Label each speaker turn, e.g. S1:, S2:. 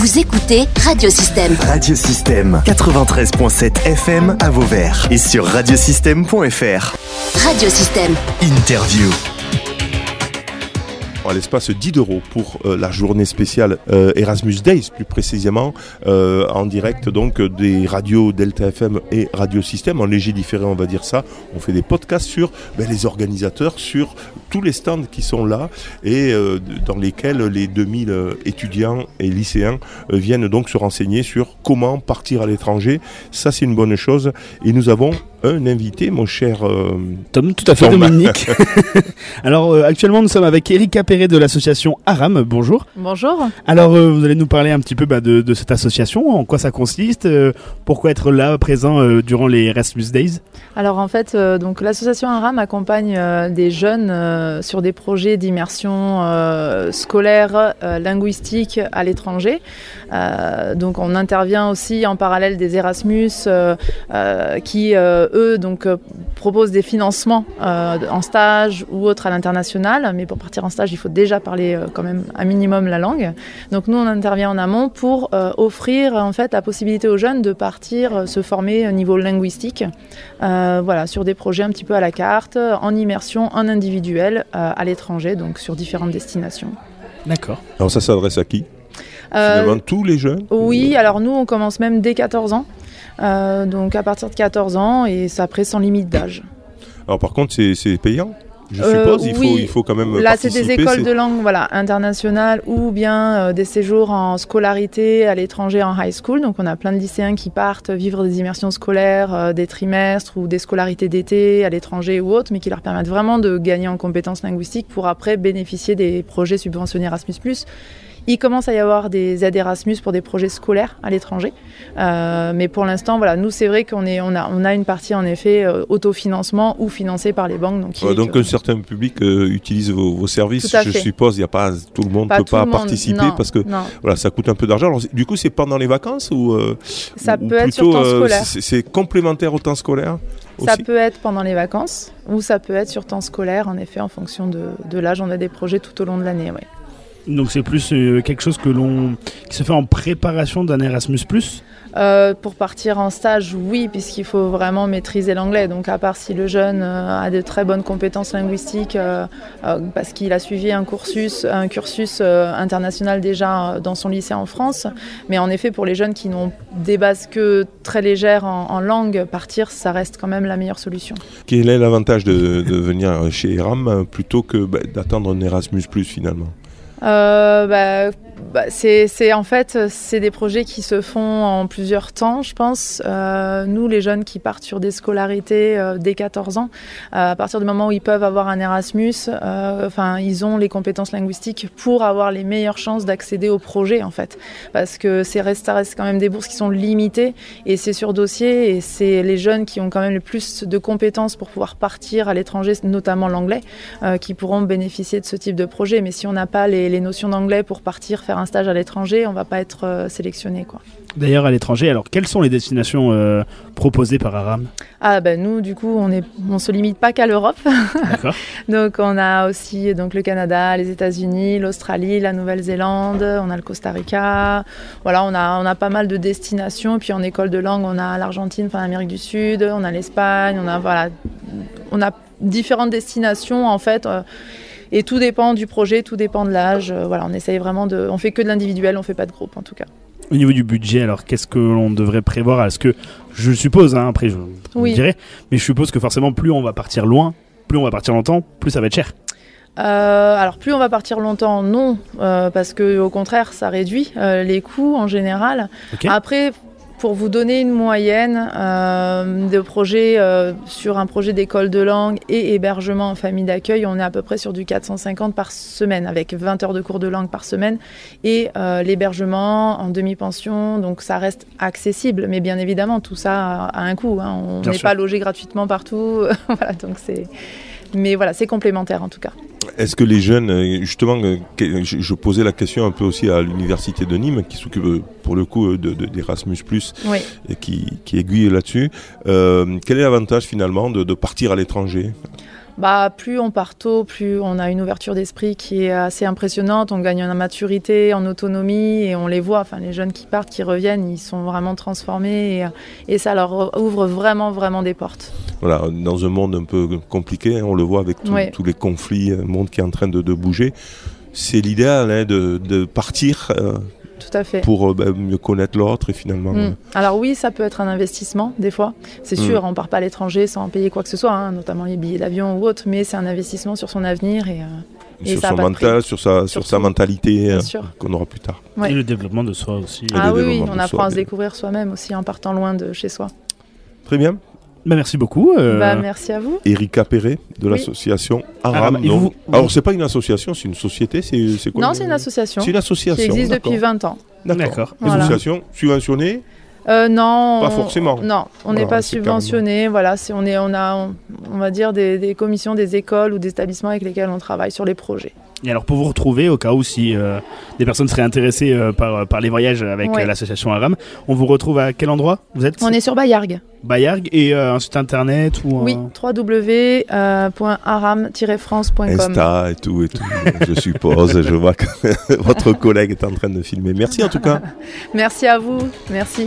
S1: Vous écoutez Radiosystème.
S2: Radiosystème 93.7 FM à Vauvert et sur radiosystème.fr.
S1: Radiosystème.
S2: Interview.
S3: À l'espace 10 euros pour euh, la journée spéciale euh, Erasmus Days, plus précisément, euh, en direct donc des radios Delta FM et Radio Système, en léger différé, on va dire ça. On fait des podcasts sur ben, les organisateurs, sur tous les stands qui sont là et dans lesquels les 2000 euh, étudiants et lycéens viennent donc se renseigner sur comment partir à l'étranger. Ça, c'est une bonne chose. Et nous avons un invité, mon cher euh,
S4: Tom, tout à fait,
S3: Tom.
S4: Dominique. Alors, euh, actuellement, nous sommes avec Eric Capéré de l'association Aram. Bonjour.
S5: Bonjour.
S4: Alors, euh, vous allez nous parler un petit peu bah, de, de cette association, en quoi ça consiste, euh, pourquoi être là, présent euh, durant les Erasmus Days?
S5: Alors en fait, euh, donc l'association ARAM accompagne euh, des jeunes euh, sur des projets d'immersion euh, scolaire, euh, linguistique à l'étranger. Euh, donc on intervient aussi en parallèle des Erasmus euh, euh, qui euh, eux donc euh, proposent des financements euh, en stage ou autre à l'international. Mais pour partir en stage, il faut déjà parler euh, quand même un minimum la langue. Donc nous on intervient en amont pour euh, offrir en fait la possibilité aux jeunes de partir euh, se former au niveau linguistique. Euh, voilà, sur des projets un petit peu à la carte, en immersion, en individuel, euh, à l'étranger, donc sur différentes destinations.
S4: D'accord.
S3: Alors ça s'adresse à qui?
S5: Euh,
S3: Finalement, tous les jeunes?
S5: oui, alors nous, on commence même dès 14 ans. Euh, donc à partir de 14 ans, et ça après sans limite d'âge.
S3: Alors par contre, c'est c'est payant je
S5: Euh,
S3: suppose, il, faut, il faut quand même
S5: Là, c'est des écoles
S3: c'est-
S5: de langue voilà, internationales ou bien euh, des séjours en scolarité à l'étranger en high school. Donc, on a plein de lycéens qui partent vivre des immersions scolaires, des trimestres ou des scolarités d'été à l'étranger ou autres, mais qui leur permettent vraiment de gagner en compétences linguistiques pour après bénéficier des projets subventionnés Erasmus. Il commence à y avoir des aides Erasmus pour des projets scolaires à l'étranger. Euh, mais pour l'instant, voilà, nous, c'est vrai qu'on est, on a, on a une partie, en effet, euh, autofinancement ou financée par les banques. Donc,
S3: un certain public euh, utilise vos, vos services, je
S5: fait.
S3: suppose. Il y a pas tout le monde
S5: pas
S3: peut pas
S5: monde,
S3: participer
S5: non,
S3: parce que
S5: non.
S3: voilà, ça coûte un peu d'argent. Du coup, c'est pendant les vacances ou
S5: Ça
S3: ou
S5: peut être sur
S3: plutôt,
S5: temps scolaire.
S3: c'est- C'est complémentaire au temps scolaire
S5: Ça
S3: aussi
S5: peut être pendant les vacances ou ça peut être sur temps scolaire, en effet, en fonction de, de l'âge. On a des projets tout au long de l'année. Ouais.
S4: Donc, c'est plus euh, quelque chose que l'on qui se fait en préparation d'un Erasmus.
S5: Euh, pour partir en stage, oui, puisqu'il faut vraiment maîtriser l'anglais. Donc, à part si le jeune euh, a de très bonnes compétences linguistiques, euh, parce qu'il a suivi un cursus, un cursus international déjà dans son lycée en France. Mais en effet, pour les jeunes qui n'ont des bases que très légères en, en langue, partir, ça reste quand même la meilleure solution.
S3: Quel est l'avantage de, de venir chez ERAM plutôt que bah, d'attendre un Erasmus Plus finalement?
S5: Bah, bah, c'est, en fait c'est des projets qui se font en plusieurs temps, je pense. Euh, nous, les jeunes qui partent sur des scolarités euh, dès 14 ans, euh, à partir du moment où ils peuvent avoir un Erasmus, enfin ils ont les compétences linguistiques pour avoir les meilleures chances d'accéder au projet en fait, parce que c'est reste, quand même des bourses qui sont limitées et c'est sur dossier et c'est les jeunes qui ont quand même le plus de compétences pour pouvoir partir à l'étranger, notamment l'anglais qui pourront bénéficier de ce type de projet. Mais si on n'a pas les, les notions d'anglais pour partir faire un stage à l'étranger, on va pas être euh, sélectionné. Quoi.
S4: D'ailleurs, à l'étranger, alors quelles sont les destinations euh, proposées par Aram?
S5: Ah ben nous, du coup, on on se limite pas qu'à l'Europe. Donc on a aussi donc le Canada, les États-Unis, l'Australie, la Nouvelle-Zélande, on a le Costa Rica. Voilà, on a, on a pas mal de destinations. Et puis en école de langue, on a l'Argentine, enfin l'Amérique du Sud, on a l'Espagne, on a voilà, on a différentes destinations en fait. euh, et tout dépend du projet, tout dépend de l'âge. Euh, Voilà, on essaye vraiment de. On fait que de l'individuel, on fait pas de groupe en tout cas.
S4: Au niveau du budget, alors qu'est-ce que l'on devrait prévoir? Est-ce que je suppose, hein, après je
S5: Oui.
S4: le dirai, mais je suppose que forcément plus on va partir loin, plus on va partir longtemps, plus ça va être cher.
S5: Euh, alors plus on va partir longtemps, non, euh, parce que au contraire, ça réduit euh, les coûts en général. Après, pour vous donner une moyenne euh, de projets euh, sur un projet d'école de langue et hébergement en famille d'accueil, on est à peu près sur du 450 par semaine, avec 20 heures de cours de langue par semaine et euh, l'hébergement en demi-pension. Donc ça reste accessible, mais bien évidemment, tout ça a un coût. hein. On n'est pas logé gratuitement partout. voilà, donc c'est. Mais voilà, c'est complémentaire en tout cas.
S3: Est-ce que les jeunes, euh, justement, euh, que- je, posais la question un peu aussi à l'université de Nîmes, qui s'occupe euh, pour le coup euh, de- de- d'Erasmus
S5: Oui.
S3: et qui, qui aiguille là-dessus. Euh, quel est l'avantage finalement de, de partir à l'étranger?
S5: Bah, plus on part tôt, plus on a une ouverture d'esprit qui est assez impressionnante. On gagne en maturité, en autonomie et on les voit. Enfin, les jeunes qui partent, qui reviennent, ils sont vraiment transformés et, et ça leur ouvre vraiment, vraiment des portes.
S3: Voilà, dans un monde un peu compliqué, hein, on le voit avec tout-
S5: Ouais.
S3: tous les conflits, un monde qui est en train de, de bouger. C'est l'idéal hein, de, de partir euh,
S5: Tout à fait.
S3: pour euh, ben, mieux connaître l'autre et finalement.
S5: Mm. Alors oui, ça peut être un investissement des fois. C'est
S3: Mm.
S5: sûr, on part pas à l'étranger sans payer quoi que ce soit, hein, notamment les billets d'avion ou autre, mais c'est un investissement sur son avenir et euh, Et
S3: sur son mental, sur sa, sur sa
S5: Surtout.
S3: mentalité euh, qu'on aura plus tard.
S5: Ouais.
S4: Et le développement de soi aussi.
S5: Ah oui, on apprend
S3: soi,
S5: à se découvrir soi-même aussi en partant loin de chez soi.
S3: Très bien.
S4: Bah, merci beaucoup. euh,
S5: Bah, merci à vous.
S3: Erika Perret de
S5: Oui.
S3: l'association
S4: Aram.
S3: Aram.
S4: Vous- vous-
S3: Alors c'est pas une association, c'est une société, c'est c'est quoi
S5: Non, c'est une association
S3: C'est une association.
S5: qui existe
S3: d'accord.
S5: depuis 20 ans.
S4: D'accord.
S5: Voilà.
S3: Association subventionnée.
S5: Euh, non,
S3: Pas
S5: on-
S3: forcément.
S5: Non, on
S3: Voilà,
S5: n'est pas subventionné. Voilà, c'est on est, on a, on, on va dire des, des commissions, des écoles ou des établissements avec lesquels on travaille sur les projets.
S4: Et alors pour vous retrouver, au cas où si euh, des personnes seraient intéressées euh, par, par les voyages avec
S5: Ouais.
S4: l'association Aram, on vous retrouve à quel endroit Vous êtes?
S5: On est sur Bayargues.
S4: Bayargues et euh, un site internet ou un-
S5: Oui, www.aram-france.com.
S3: Insta et tout et tout. je suppose. Je vois que votre collègue est en train de filmer. Merci en tout cas.
S5: Merci à vous.
S4: Merci.